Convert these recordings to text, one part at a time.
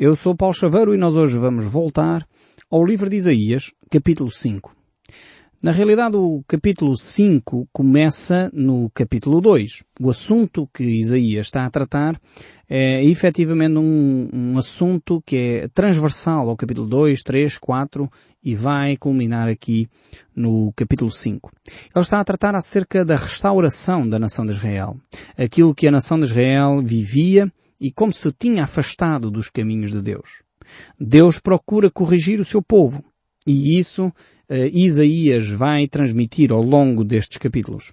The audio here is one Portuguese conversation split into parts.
Eu sou Paulo Chaveiro e nós hoje vamos voltar ao livro de Isaías, capítulo 5. Na realidade, o capítulo 5 começa no capítulo 2. O assunto que Isaías está a tratar é efetivamente um, um assunto que é transversal ao capítulo 2, 3, 4 e vai culminar aqui no capítulo 5. Ele está a tratar acerca da restauração da nação de Israel. Aquilo que a nação de Israel vivia e como se tinha afastado dos caminhos de Deus. Deus procura corrigir o seu povo. E isso uh, Isaías vai transmitir ao longo destes capítulos.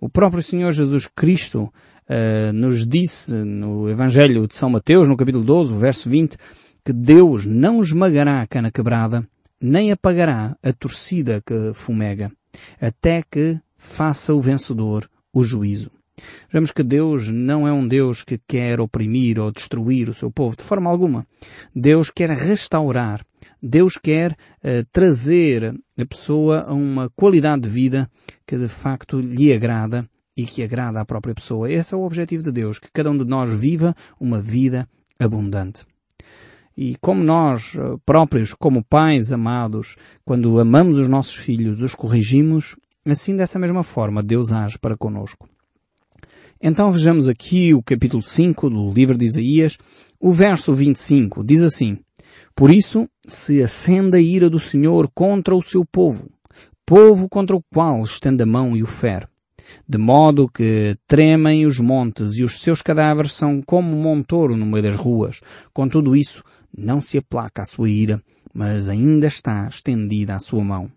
O próprio Senhor Jesus Cristo uh, nos disse no Evangelho de São Mateus, no capítulo 12, verso 20, que Deus não esmagará a cana quebrada, nem apagará a torcida que fumega, até que faça o vencedor o juízo. Vemos que Deus não é um Deus que quer oprimir ou destruir o seu povo, de forma alguma. Deus quer restaurar. Deus quer uh, trazer a pessoa a uma qualidade de vida que de facto lhe agrada e que agrada à própria pessoa. Esse é o objetivo de Deus, que cada um de nós viva uma vida abundante. E como nós eh, próprios, como pais amados, quando amamos os nossos filhos, os corrigimos, assim dessa mesma forma Deus age para conosco. Então vejamos aqui o capítulo 5 do livro de Isaías, o verso 25, diz assim, Por isso se acenda a ira do Senhor contra o seu povo, povo contra o qual estende a mão e o fere, de modo que tremem os montes e os seus cadáveres são como um montouro no meio das ruas. Com tudo isso, não se aplaca a sua ira, mas ainda está estendida a sua mão.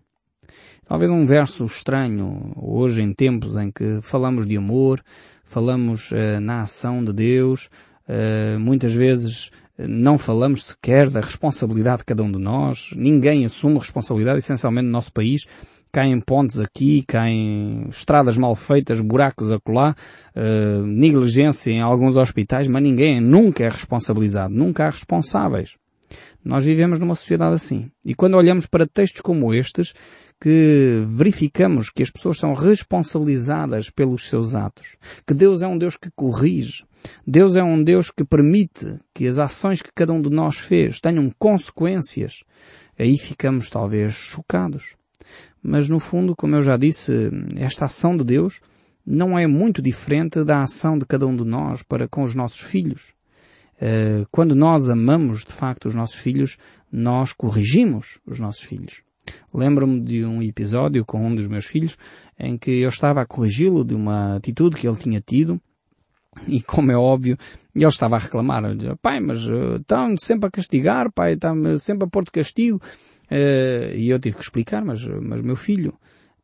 Talvez um verso estranho hoje em tempos em que falamos de amor, falamos uh, na ação de Deus, uh, muitas vezes eh, não falamos sequer da responsabilidade de cada um de nós, ninguém assume responsabilidade, essencialmente no nosso país, caem pontes aqui, caem estradas mal feitas, buracos acolá, uh, negligência em alguns hospitais, mas ninguém nunca é responsabilizado, nunca há responsáveis. Nós vivemos numa sociedade assim. E quando olhamos para textos como estes, que verificamos que as pessoas são responsabilizadas pelos seus atos, que Deus é um Deus que corrige, Deus é um Deus que permite que as ações que cada um de nós fez tenham consequências, aí ficamos talvez chocados. Mas no fundo, como eu já disse, esta ação de Deus não é muito diferente da ação de cada um de nós para com os nossos filhos. Eh, quando nós amamos de facto os nossos filhos, nós corrigimos os nossos filhos. Lembro-me de um episódio com um dos meus filhos em que eu estava a corrigi-lo de uma atitude que ele tinha tido e como é óbvio, ele estava a reclamar. Pai, mas uh, estão sempre a castigar, pai, estão sempre a pôr de castigo. Uh, e eu tive que explicar, mas, mas meu filho,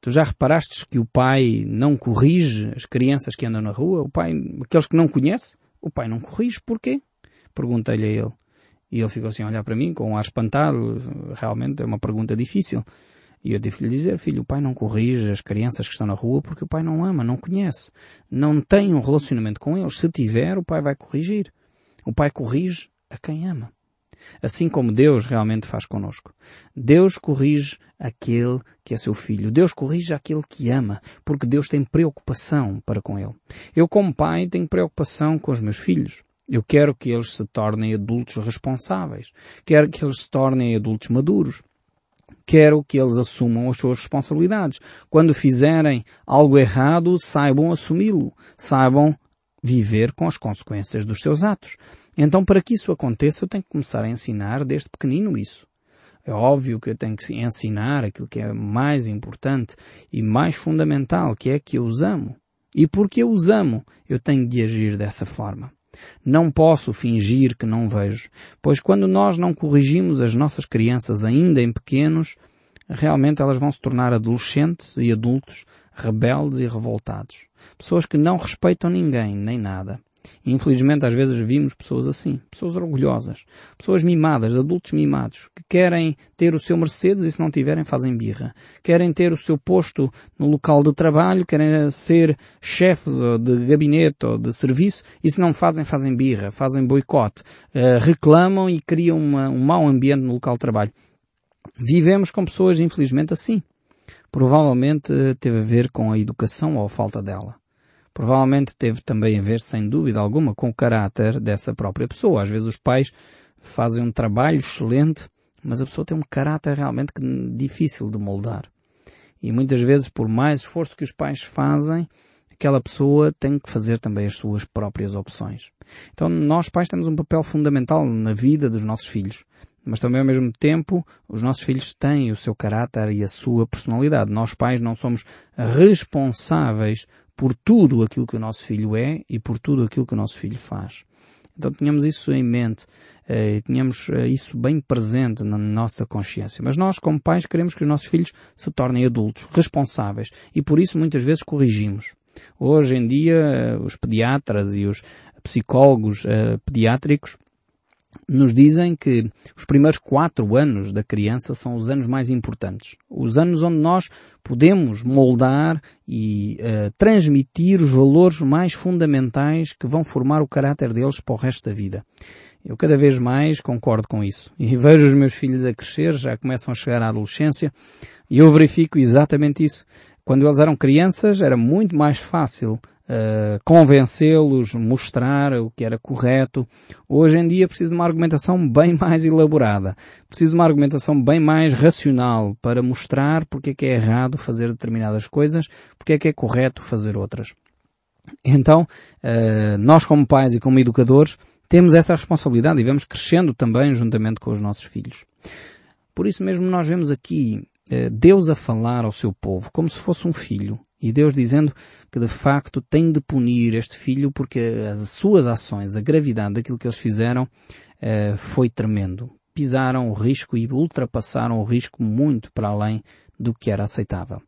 tu já reparaste que o pai não corrige as crianças que andam na rua? O pai, aqueles que não conhece? O pai não corrige, porquê? Perguntei-lhe a ele. E ele ficou assim a olhar para mim com um ar espantado. Realmente é uma pergunta difícil. E eu tive que lhe dizer, filho, o pai não corrige as crianças que estão na rua porque o pai não ama, não conhece. Não tem um relacionamento com eles. Se tiver, o pai vai corrigir. O pai corrige a quem ama. Assim como Deus realmente faz conosco. Deus corrige aquele que é seu filho. Deus corrige aquele que ama, porque Deus tem preocupação para com ele. Eu, como pai, tenho preocupação com os meus filhos. Eu quero que eles se tornem adultos responsáveis. Quero que eles se tornem adultos maduros. Quero que eles assumam as suas responsabilidades. Quando fizerem algo errado, saibam assumi-lo. Saibam viver com as consequências dos seus atos. Então, para que isso aconteça, eu tenho que começar a ensinar desde pequenino isso. É óbvio que eu tenho que ensinar aquilo que é mais importante e mais fundamental, que é que eu os amo. E porque eu os amo, eu tenho de agir dessa forma. Não posso fingir que não vejo, pois quando nós não corrigimos as nossas crianças ainda em pequenos, realmente elas vão se tornar adolescentes e adultos rebeldes e revoltados. Pessoas que não respeitam ninguém, nem nada. Infelizmente, às vezes vimos pessoas assim, pessoas orgulhosas, pessoas mimadas, adultos mimados, que querem ter o seu Mercedes e se não tiverem fazem birra. Querem ter o seu posto no local de trabalho, querem ser chefes de gabinete ou de serviço e se não fazem, fazem birra, fazem boicote, uh, reclamam e criam uma, um mau ambiente no local de trabalho. Vivemos com pessoas, infelizmente, assim. Provavelmente teve a ver com a educação ou a falta dela provavelmente teve também a ver, sem dúvida alguma, com o caráter dessa própria pessoa. Às vezes os pais fazem um trabalho excelente, mas a pessoa tem um caráter realmente difícil de moldar. E muitas vezes, por mais esforço que os pais fazem, aquela pessoa tem que fazer também as suas próprias opções. Então nós pais temos um papel fundamental na vida dos nossos filhos. Mas também ao mesmo tempo, os nossos filhos têm o seu caráter e a sua personalidade. Nós pais não somos responsáveis por tudo aquilo que o nosso filho é e por tudo aquilo que o nosso filho faz. Então tenhamos isso em mente eh, tenhamos eh, isso bem presente na nossa consciência. Mas nós, como pais, queremos que os nossos filhos se tornem adultos, responsáveis e por isso muitas vezes corrigimos. Hoje em dia, eh, os pediatras e os psicólogos pediátricos nos dizem que os primeiros quatro anos da criança são os anos mais importantes. Os anos onde nós podemos moldar e uh, transmitir os valores mais fundamentais que vão formar o caráter deles para o resto da vida. Eu cada vez mais concordo com isso. E vejo os meus filhos a crescer, já começam a chegar à adolescência, e eu verifico exatamente isso. Quando eles eram crianças era muito mais fácil uh, convencê-los, mostrar o que era correto. Hoje em dia preciso de uma argumentação bem mais elaborada. Preciso de uma argumentação bem mais racional para mostrar porque é que é errado fazer determinadas coisas, porque é que é correto fazer outras. Então, uh, nós como pais e como educadores temos essa responsabilidade e vamos crescendo também juntamente com os nossos filhos. Por isso mesmo nós vemos aqui uh, Deus a falar ao seu povo como se fosse um filho e Deus dizendo que de facto tem de punir este filho porque as suas ações, a gravidade daquilo que eles fizeram, eh, foi tremendo. Pisaram o risco e ultrapassaram o risco muito para além do que era aceitável.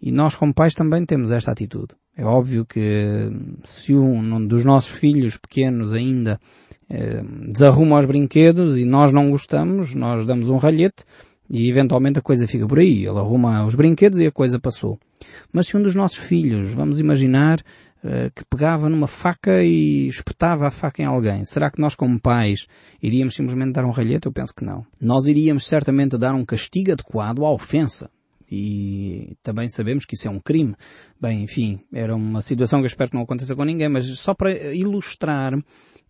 E nós como pais também temos esta atitude. É óbvio que se um dos nossos filhos pequenos ainda eh, desarruma os brinquedos e nós não gostamos, nós damos um ralhete, e eventualmente a coisa fica por aí. Ele arruma os brinquedos e a coisa passou. Mas se um dos nossos filhos, vamos imaginar, uh, que pegava numa faca e espetava a faca em alguém, será que nós como pais iríamos simplesmente dar um ralhete? Eu penso que não. Nós iríamos certamente dar um castigo adequado à ofensa. E também sabemos que isso é um crime. Bem, enfim, era uma situação que eu espero que não aconteça com ninguém, mas só para ilustrar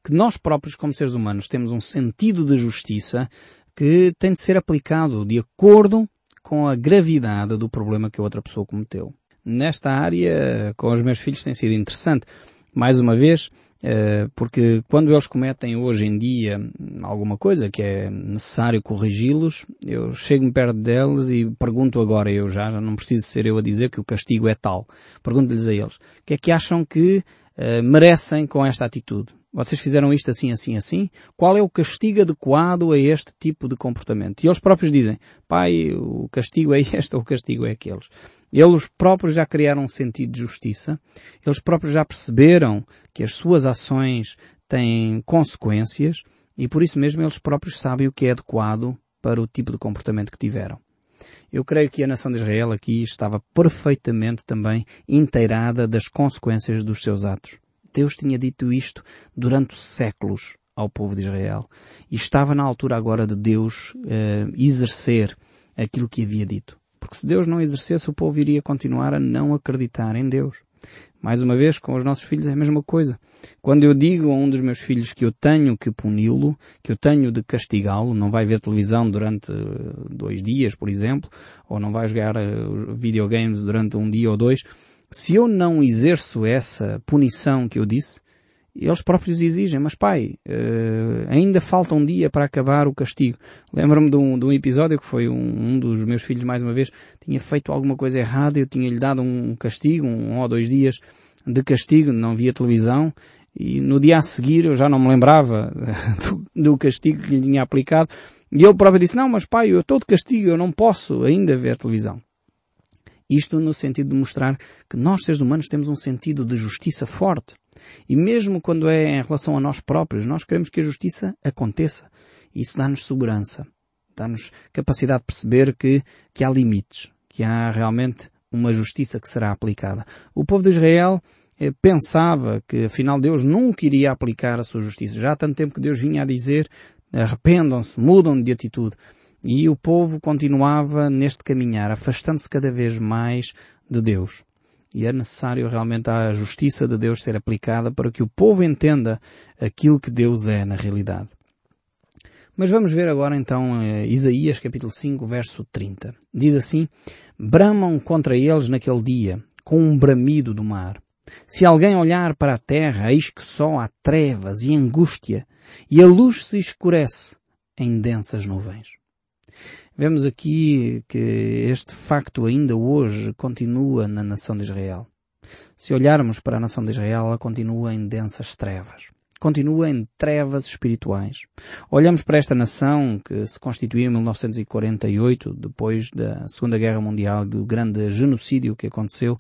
que nós próprios, como seres humanos, temos um sentido de justiça que tem de ser aplicado de acordo com a gravidade do problema que a outra pessoa cometeu. Nesta área, com os meus filhos tem sido interessante. Mais uma vez, eh, porque quando eles cometem hoje em dia alguma coisa que é necessário corrigi-los, eu chego-me perto deles e pergunto agora eu já, já não preciso ser eu a dizer que o castigo é tal. Pergunto-lhes a eles, o que é que acham que uh, merecem com esta atitude? Vocês fizeram isto assim, assim, assim? Qual é o castigo adequado a este tipo de comportamento? E eles próprios dizem, pai, o castigo é este ou o castigo é aqueles. Eles próprios já criaram um sentido de justiça. Eles próprios já perceberam que as suas ações têm consequências e por isso mesmo eles próprios sabem o que é adequado para o tipo de comportamento que tiveram. Eu creio que a nação de Israel aqui estava perfeitamente também inteirada das consequências dos seus atos. Deus tinha dito isto durante séculos ao povo de Israel. E estava na altura agora de Deus uh, exercer aquilo que havia dito. Porque se Deus não exercesse, o povo iria continuar a não acreditar em Deus. Mais uma vez, com os nossos filhos é a mesma coisa. Quando eu digo a um dos meus filhos que eu tenho que puni-lo, que eu tenho de castigá-lo, não vai ver televisão durante eh, dois dias, por exemplo, ou não vai jogar uh, videogames durante um dia ou dois, se eu não exerço essa punição que eu disse, eles próprios exigem, mas pai, uh, ainda falta um dia para acabar o castigo. Lembro-me de, um, de um, episódio que foi um, um, dos meus filhos, mais uma vez, tinha feito alguma coisa errada, eu tinha-lhe dado um castigo, um, um ou dois dias de castigo, não via televisão, e no dia a seguir eu já não me lembrava do, do castigo que lhe tinha aplicado, e ele próprio disse, não, mas pai, eu estou de castigo, eu não posso ainda ver televisão. Isto no sentido de mostrar que nós, seres humanos, temos um sentido de justiça forte. E mesmo quando é em relação a nós próprios, nós queremos que a justiça aconteça. Isso dá-nos segurança. Dá-nos capacidade de perceber que, que há limites. Que há realmente uma justiça que será aplicada. O povo de Israel eh, pensava que afinal Deus nunca iria aplicar a sua justiça. Já há tanto tempo que Deus vinha a dizer arrependam-se, mudam de atitude. E o povo continuava neste caminhar, afastando-se cada vez mais de Deus. E é necessário realmente a justiça de Deus ser aplicada para que o povo entenda aquilo que Deus é na realidade. Mas vamos ver agora então eh, Isaías capítulo 5 verso 30. Diz assim, Bramam contra eles naquele dia, com um bramido do mar. Se alguém olhar para a terra, eis que só há trevas e angústia, e a luz se escurece em densas nuvens. Vemos aqui que este facto ainda hoje continua na nação de Israel. Se olharmos para a nação de Israel, ela continua em densas trevas continua em trevas espirituais. Olhamos para esta nação que se constituiu em 1948, depois da Segunda Guerra Mundial, do grande genocídio que aconteceu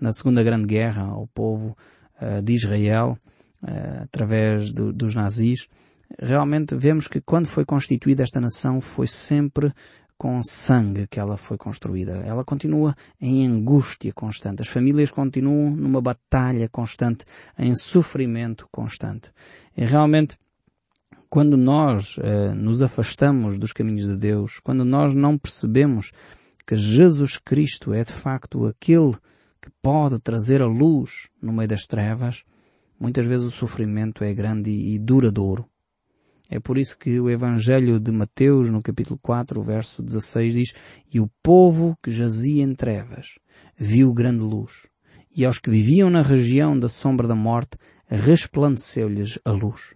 na Segunda Grande Guerra ao povo uh, de Israel, uh, através do, dos nazis. Realmente vemos que quando foi constituída esta nação foi sempre com sangue que ela foi construída. Ela continua em angústia constante. As famílias continuam numa batalha constante, em sofrimento constante. E realmente, quando nós eh, nos afastamos dos caminhos de Deus, quando nós não percebemos que Jesus Cristo é de facto aquele que pode trazer a luz no meio das trevas, muitas vezes o sofrimento é grande e duradouro. É por isso que o Evangelho de Mateus, no capítulo 4, verso 16, diz E o povo que jazia em trevas viu grande luz, e aos que viviam na região da sombra da morte resplandeceu-lhes a luz.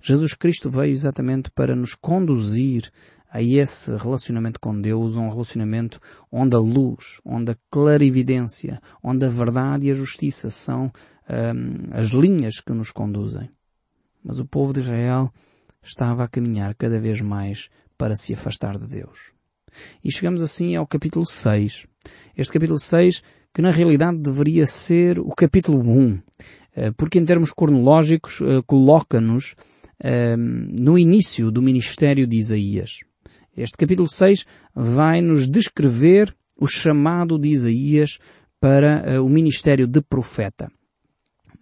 Jesus Cristo veio exatamente para nos conduzir a esse relacionamento com Deus, um relacionamento onde a luz, onde a clarividência, onde a verdade e a justiça são hum, as linhas que nos conduzem. Mas o povo de Israel estava a caminhar cada vez mais para se afastar de Deus. E chegamos assim ao capítulo 6. Este capítulo 6 que na realidade deveria ser o capítulo 1, eh, porque em termos cronológicos eh, coloca-nos eh, no início do ministério de Isaías. Este capítulo 6 vai nos descrever o chamado de Isaías para o ministério de profeta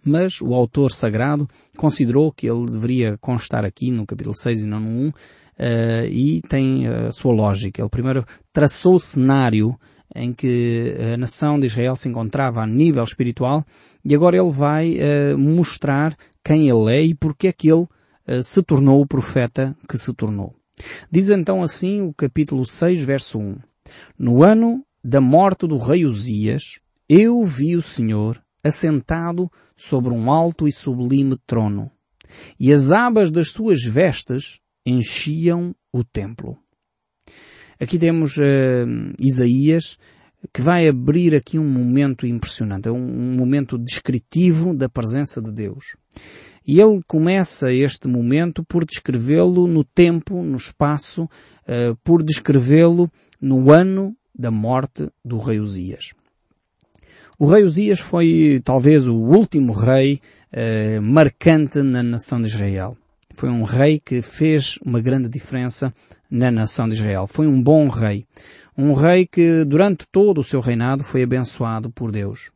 mas o autor sagrado considerou que ele deveria constar aqui no capítulo 6 e não no 1, uh, e tem a sua lógica. Ele primeiro traçou o cenário em que a nação de Israel se encontrava a nível espiritual e agora ele vai uh, mostrar quem ele é e porque é que ele uh, se tornou o profeta que se tornou. Diz então assim o capítulo 6, verso 1. No ano da morte do rei Uzias, eu vi o Senhor assentado sobre um alto e sublime trono, e as abas das suas vestes enchiam o templo. Aqui temos uh, Isaías que vai abrir aqui um momento impressionante, um, um momento descritivo da presença de Deus. E ele começa este momento por descrevê-lo no tempo, no espaço, uh, por descrevê-lo no ano da morte do rei Uzias. O rei Uzias foi talvez o último rei eh, marcante na nação de Israel. Foi um rei que fez uma grande diferença na nação de Israel. Foi um bom rei. Um rei que durante todo o seu reinado foi abençoado por Deus.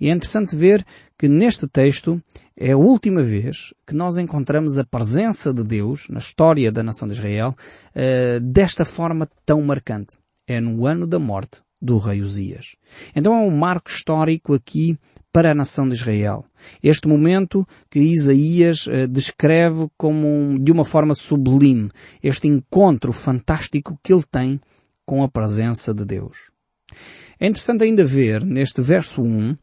E é interessante ver que neste texto é a última vez que nós encontramos a presença de Deus na história da nação de Israel uh, desta forma tão marcante. É no ano da morte do rei Uzias. Então é um marco histórico aqui para a nação de Israel. Este momento que Isaías uh, descreve como um, de uma forma sublime, este encontro fantástico que ele tem com a presença de Deus. É interessante ainda ver neste verso 1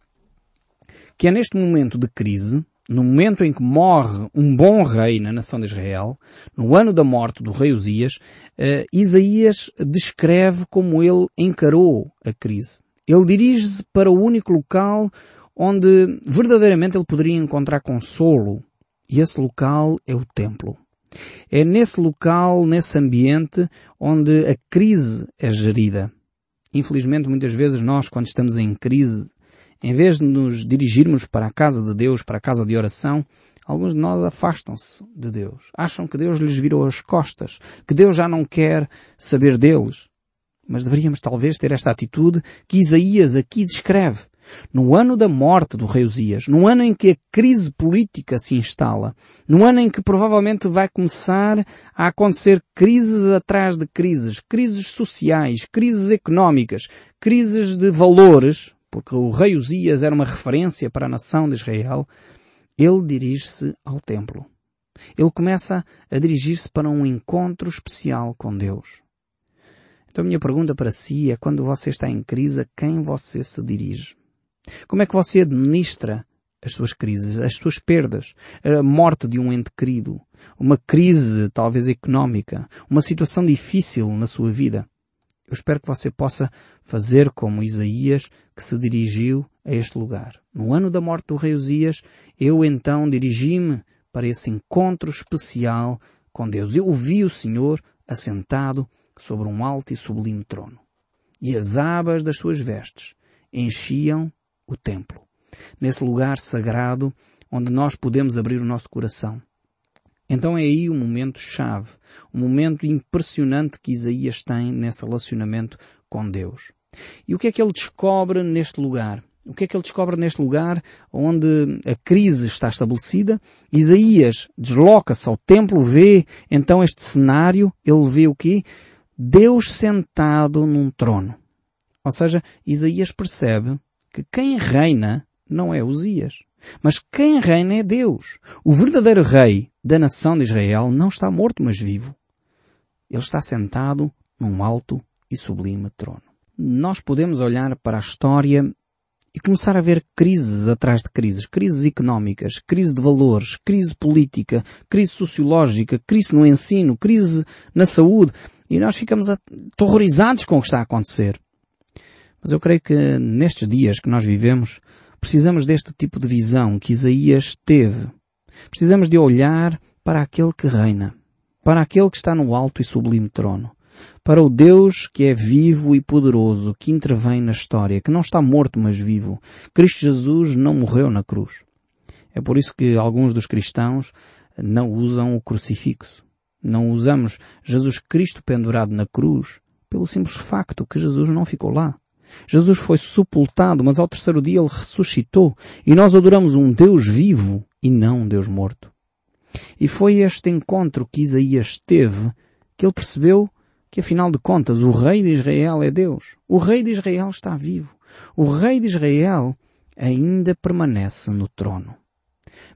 que é neste momento de crise no momento em que morre um bom rei na nação de Israel, no ano da morte do rei Uzias, uh, Isaías descreve como ele encarou a crise. Ele dirige-se para o único local onde verdadeiramente ele poderia encontrar consolo. E esse local é o templo. É nesse local, nesse ambiente, onde a crise é gerida. Infelizmente, muitas vezes nós, quando estamos em crise, em vez de nos dirigirmos para a casa de Deus, para a casa de oração, alguns de nós afastam-se de Deus. Acham que Deus lhes virou as costas, que Deus já não quer saber deles. Mas deveríamos talvez ter esta atitude que Isaías aqui descreve. No ano da morte do rei Uzias, no ano em que a crise política se instala, no ano em que provavelmente vai começar a acontecer crises atrás de crises, crises sociais, crises económicas, crises de valores, porque o rei Uzias era uma referência para a nação de Israel, ele dirige-se ao templo. Ele começa a dirigir-se para um encontro especial com Deus. Então a minha pergunta para si é quando você está em crise, a quem você se dirige? Como é que você administra as suas crises, as suas perdas, a morte de um ente querido, uma crise talvez económica, uma situação difícil na sua vida? Eu espero que você possa fazer como Isaías, que se dirigiu a este lugar. No ano da morte do rei Uzias, eu então dirigi-me para esse encontro especial com Deus. Eu vi o Senhor assentado sobre um alto e sublime trono. E as abas das suas vestes enchiam o templo. Nesse lugar sagrado onde nós podemos abrir o nosso coração. Então é aí o momento chave, o momento impressionante que Isaías tem nesse relacionamento com Deus. E o que é que ele descobre neste lugar? O que é que ele descobre neste lugar onde a crise está estabelecida? Isaías desloca-se ao templo, vê então este cenário, ele vê o quê? Deus sentado num trono. Ou seja, Isaías percebe que quem reina não é Uzias, mas quem reina é Deus. O verdadeiro rei da nação de Israel não está morto, mas vivo. Ele está sentado num alto e sublime trono. Nós podemos olhar para a história e começar a ver crises atrás de crises. Crises económicas, crise de valores, crise política, crise sociológica, crise no ensino, crise na saúde. E nós ficamos aterrorizados com o que está a acontecer. Mas eu creio que nestes dias que nós vivemos, precisamos deste tipo de visão que Isaías teve. Precisamos de olhar para aquele que reina, para aquele que está no alto e sublime trono, para o Deus que é vivo e poderoso, que intervém na história, que não está morto, mas vivo. Cristo Jesus não morreu na cruz. É por isso que alguns dos cristãos não usam o crucifixo. Não usamos Jesus Cristo pendurado na cruz pelo simples facto que Jesus não ficou lá. Jesus foi sepultado, mas ao terceiro dia ele ressuscitou e nós adoramos um Deus vivo e não um Deus morto. E foi este encontro que Isaías teve que ele percebeu que afinal de contas o rei de Israel é Deus. O rei de Israel está vivo. O rei de Israel ainda permanece no trono.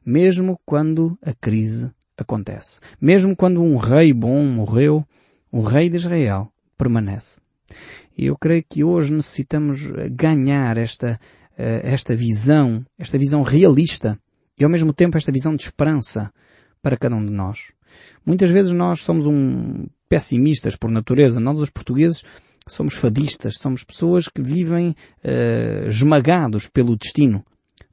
Mesmo quando a crise acontece. Mesmo quando um rei bom morreu, o rei de Israel permanece. E eu creio que hoje necessitamos ganhar esta, eh, esta visão, esta visão realista e ao mesmo tempo esta visão de esperança para cada um de nós. Muitas vezes nós somos um pessimistas por natureza. Nós os portugueses somos fadistas, somos pessoas que vivem uh, esmagados pelo destino.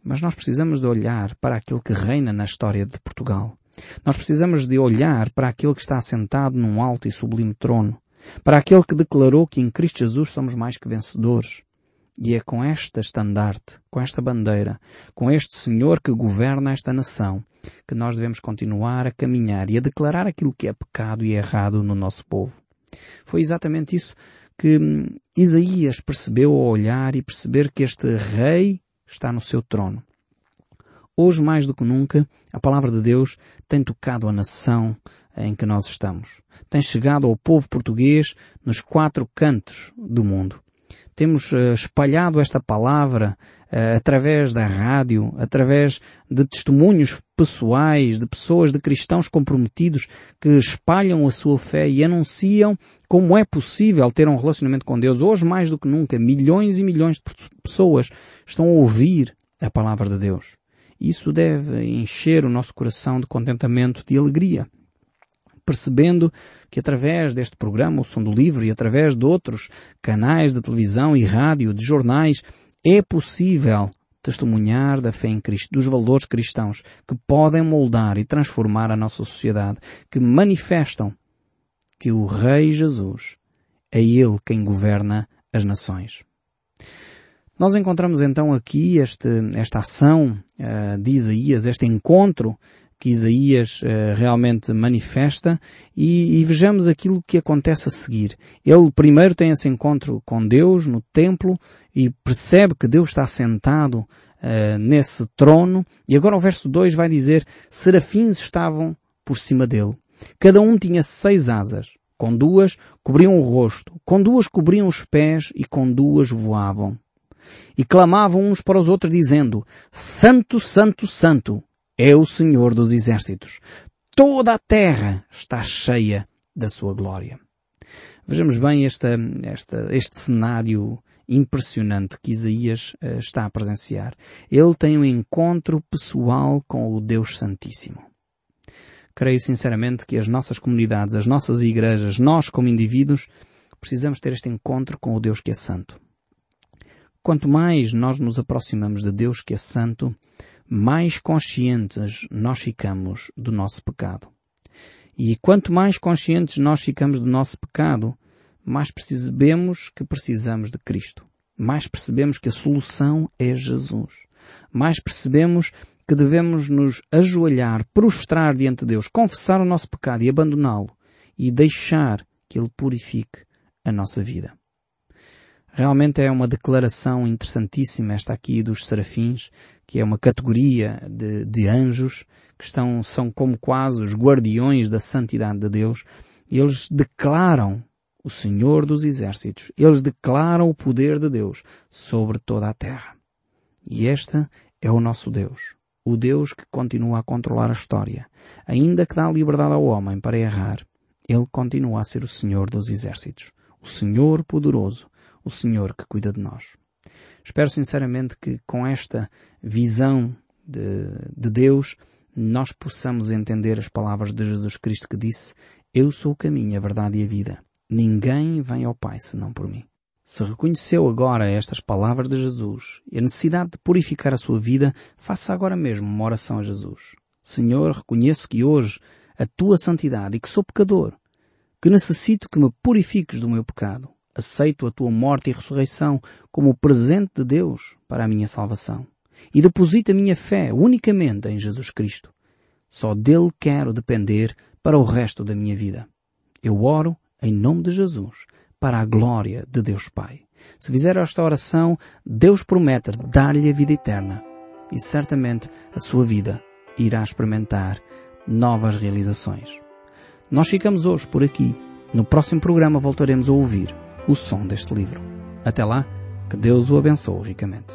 Mas nós precisamos de olhar para aquele que reina na história de Portugal. Nós precisamos de olhar para aquele que está assentado num alto e sublime trono, para aquele que declarou que em Cristo Jesus somos mais que vencedores. E é com esta estandarte, com esta bandeira, com este Senhor que governa esta nação, que nós devemos continuar a caminhar e a declarar aquilo que é pecado e errado no nosso povo. Foi exatamente isso que hum, Isaías percebeu ao olhar e perceber que este rei está no seu trono. Hoje, mais do que nunca, a palavra de Deus tem tocado a nação em que nós estamos. Tem chegado ao povo português nos quatro cantos do mundo. Temos uh, espalhado esta palavra uh, através da rádio, através de testemunhos pessoais, de pessoas, de cristãos comprometidos que espalham a sua fé e anunciam como é possível ter um relacionamento com Deus. Hoje, mais do que nunca, milhões e milhões de pessoas estão a ouvir a palavra de Deus. Isso deve encher o nosso coração de contentamento, de alegria. Percebendo que através deste programa, o Som do Livro, e através de outros canais de televisão e rádio, de jornais, é possível testemunhar da fé em Cristo, dos valores cristãos que podem moldar e transformar a nossa sociedade, que manifestam que o Rei Jesus é Ele quem governa as nações. Nós encontramos então aqui este, esta ação uh, de Isaías, este encontro que Isaías uh, realmente manifesta e, e, vejamos aquilo que acontece a seguir. Ele primeiro tem esse encontro com Deus no templo e percebe que Deus está sentado uh, nesse trono e agora o verso 2 vai dizer serafins estavam por cima dele. Cada um tinha seis asas. Com duas cobriam o rosto, com duas cobriam os pés e com duas voavam e clamavam uns para os outros dizendo, Santo, Santo, Santo é o Senhor dos Exércitos. toda a terra está cheia da sua glória. Vejamos bem esta, esta, este cenário impressionante que Isaías uh, está a presenciar. Ele tem um encontro pessoal com o Deus Santíssimo. Creio sinceramente que as nossas comunidades, as nossas igrejas, nós como indivíduos, precisamos ter este encontro com o Deus que é santo. Quanto mais nós nos aproximamos de Deus que é santo, mais conscientes nós ficamos do nosso pecado. E quanto mais conscientes nós ficamos do nosso pecado, mais percebemos que precisamos de Cristo. Mais percebemos que a solução é Jesus. Mais percebemos que devemos nos ajoelhar, prostrar diante de Deus, confessar o nosso pecado e abandoná-lo e deixar que Ele purifique a nossa vida. Realmente é uma declaração interessantíssima esta aqui dos serafins, que é uma categoria de, de anjos que estão, são como quase os guardiões da santidade de Deus. Eles declaram o Senhor dos Exércitos. Eles declaram o poder de Deus sobre toda a terra. E este é o nosso Deus. O Deus que continua a controlar a história. Ainda que dá liberdade ao homem para errar, Ele continua a ser o Senhor dos Exércitos. O Senhor poderoso. O Senhor que cuida de nós. Espero sinceramente que com esta visão de, de Deus nós possamos entender as palavras de Jesus Cristo que disse Eu sou o caminho, a verdade e a vida. Ninguém vem ao Pai senão por mim. Se reconheceu agora estas palavras de Jesus e a necessidade de purificar a sua vida, faça agora mesmo uma oração a Jesus. Senhor, reconheço que hoje a tua santidade e que sou pecador, que necessito que me purifiques do meu pecado. Aceito a tua morte e ressurreição como o presente de Deus para a minha salvação. E deposito a minha fé unicamente em Jesus Cristo. Só dele quero depender para o resto da minha vida. Eu oro em nome de Jesus para a glória de Deus Pai. Se fizer esta oração, Deus promete dar-lhe a vida eterna e certamente a sua vida irá experimentar novas realizações. Nós ficamos hoje por aqui. No próximo programa voltaremos a ouvir o som deste livro. Até lá, que Deus o abençoe ricamente.